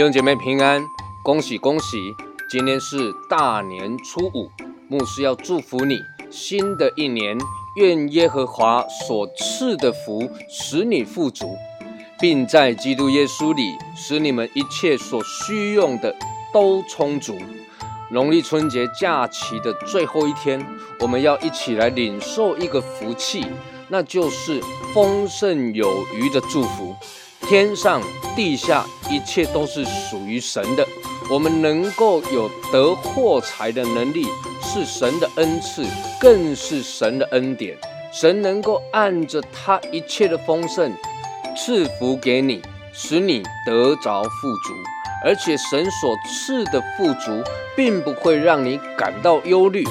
弟兄姐妹平安，恭喜恭喜！今天是大年初五，牧师要祝福你，新的一年，愿耶和华所赐的福使你富足，并在基督耶稣里使你们一切所需用的都充足。农历春节假期的最后一天，我们要一起来领受一个福气，那就是丰盛有余的祝福。天上地下一切都是属于神的，我们能够有得获财的能力，是神的恩赐，更是神的恩典。神能够按着他一切的丰盛赐福给你，使你得着富足。而且神所赐的富足，并不会让你感到忧虑。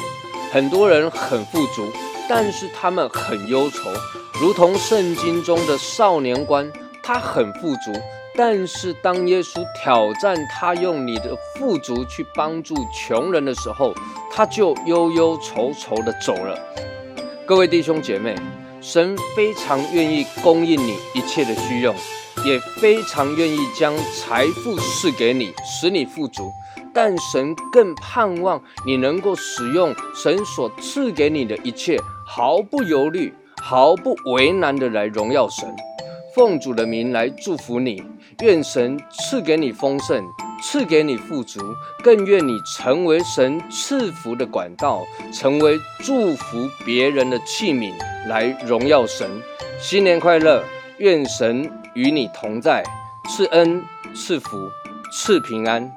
很多人很富足，但是他们很忧愁，如同圣经中的少年官。他很富足，但是当耶稣挑战他用你的富足去帮助穷人的时候，他就忧忧愁愁的走了。各位弟兄姐妹，神非常愿意供应你一切的需用，也非常愿意将财富赐给你，使你富足。但神更盼望你能够使用神所赐给你的一切，毫不犹豫、毫不为难的来荣耀神。奉主的名来祝福你，愿神赐给你丰盛，赐给你富足，更愿你成为神赐福的管道，成为祝福别人的器皿，来荣耀神。新年快乐！愿神与你同在，赐恩、赐福、赐平安。